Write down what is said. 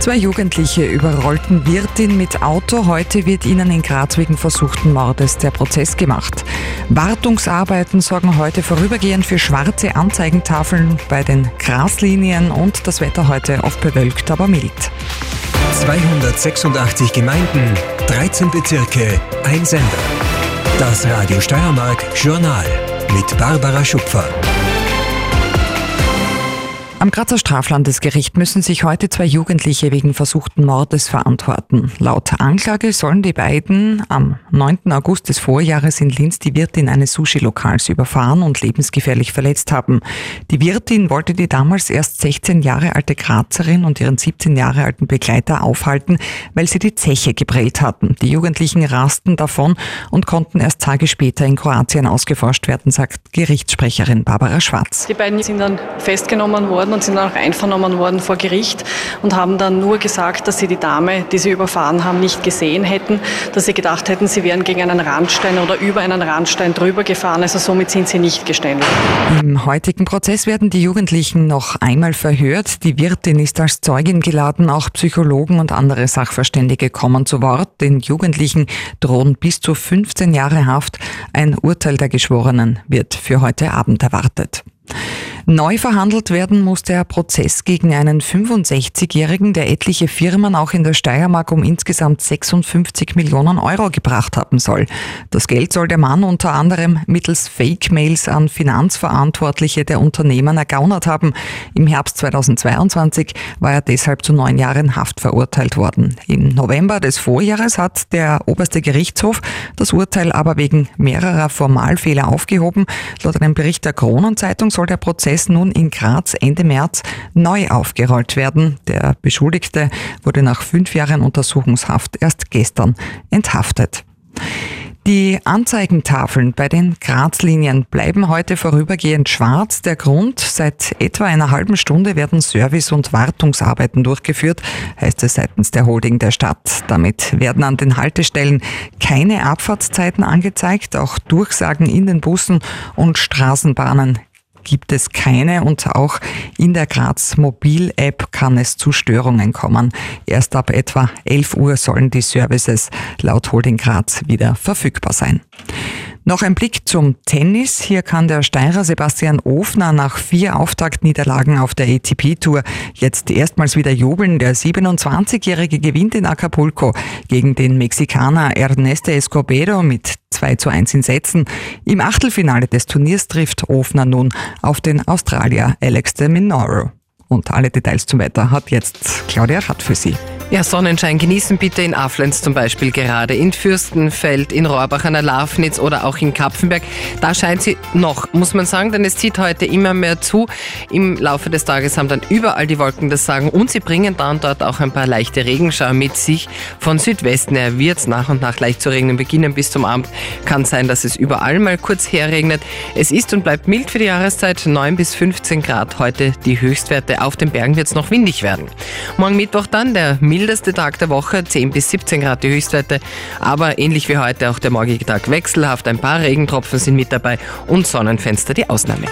Zwei Jugendliche überrollten Wirtin mit Auto. Heute wird ihnen in Graz wegen versuchten Mordes der Prozess gemacht. Wartungsarbeiten sorgen heute vorübergehend für schwarze Anzeigentafeln bei den Graslinien und das Wetter heute oft bewölkt, aber mild. 286 Gemeinden, 13 Bezirke, ein Sender. Das Radio Steiermark Journal mit Barbara Schupfer. Am Grazer Straflandesgericht müssen sich heute zwei Jugendliche wegen versuchten Mordes verantworten. Laut Anklage sollen die beiden am 9. August des Vorjahres in Linz die Wirtin eines Sushi-Lokals überfahren und lebensgefährlich verletzt haben. Die Wirtin wollte die damals erst 16 Jahre alte Grazerin und ihren 17 Jahre alten Begleiter aufhalten, weil sie die Zeche geprellt hatten. Die Jugendlichen rasten davon und konnten erst Tage später in Kroatien ausgeforscht werden, sagt Gerichtssprecherin Barbara Schwarz. Die beiden sind dann festgenommen worden worden und sind dann auch einvernommen worden vor Gericht und haben dann nur gesagt, dass sie die Dame, die sie überfahren haben, nicht gesehen hätten, dass sie gedacht hätten, sie wären gegen einen Randstein oder über einen Randstein drüber gefahren. Also somit sind sie nicht geständig. Im heutigen Prozess werden die Jugendlichen noch einmal verhört. Die Wirtin ist als Zeugin geladen. Auch Psychologen und andere Sachverständige kommen zu Wort. Den Jugendlichen drohen bis zu 15 Jahre Haft. Ein Urteil der Geschworenen wird für heute Abend erwartet. Neu verhandelt werden muss der Prozess gegen einen 65-Jährigen, der etliche Firmen auch in der Steiermark um insgesamt 56 Millionen Euro gebracht haben soll. Das Geld soll der Mann unter anderem mittels Fake-Mails an Finanzverantwortliche der Unternehmen ergaunert haben. Im Herbst 2022 war er deshalb zu neun Jahren Haft verurteilt worden. Im November des Vorjahres hat der oberste Gerichtshof das Urteil aber wegen mehrerer Formalfehler aufgehoben. Laut einem Bericht der Kronenzeitung soll der Prozess nun in Graz Ende März neu aufgerollt werden. Der Beschuldigte wurde nach fünf Jahren Untersuchungshaft erst gestern enthaftet. Die Anzeigentafeln bei den Grazlinien bleiben heute vorübergehend schwarz. Der Grund, seit etwa einer halben Stunde werden Service- und Wartungsarbeiten durchgeführt, heißt es seitens der Holding der Stadt. Damit werden an den Haltestellen keine Abfahrtszeiten angezeigt, auch Durchsagen in den Bussen und Straßenbahnen gibt es keine und auch in der Graz Mobil App kann es zu Störungen kommen. Erst ab etwa 11 Uhr sollen die Services laut Holding Graz wieder verfügbar sein. Noch ein Blick zum Tennis. Hier kann der Steirer Sebastian Ofner nach vier Auftaktniederlagen auf der ATP-Tour jetzt erstmals wieder jubeln. Der 27-Jährige gewinnt in Acapulco gegen den Mexikaner Ernesto Escobedo mit 2 zu 1 in Sätzen. Im Achtelfinale des Turniers trifft Ofner nun auf den Australier Alex de Minoro. Und alle Details zum Wetter hat jetzt Claudia Rath für Sie. Ja, Sonnenschein genießen bitte in Aflenz zum Beispiel gerade, in Fürstenfeld, in Rohrbach an der Lafnitz oder auch in Kapfenberg. Da scheint sie noch, muss man sagen, denn es zieht heute immer mehr zu. Im Laufe des Tages haben dann überall die Wolken das Sagen und sie bringen dann dort auch ein paar leichte Regenschauer mit sich. Von Südwesten her wird es nach und nach leicht zu regnen beginnen bis zum Abend. Kann sein, dass es überall mal kurz herregnet. Es ist und bleibt mild für die Jahreszeit, 9 bis 15 Grad. Heute die Höchstwerte. Auf den Bergen wird es noch windig werden. Morgen Mittwoch dann der mild mildeste Tag der Woche, 10 bis 17 Grad die Höchstwerte, aber ähnlich wie heute auch der morgige Tag wechselhaft. Ein paar Regentropfen sind mit dabei und Sonnenfenster die Ausnahme.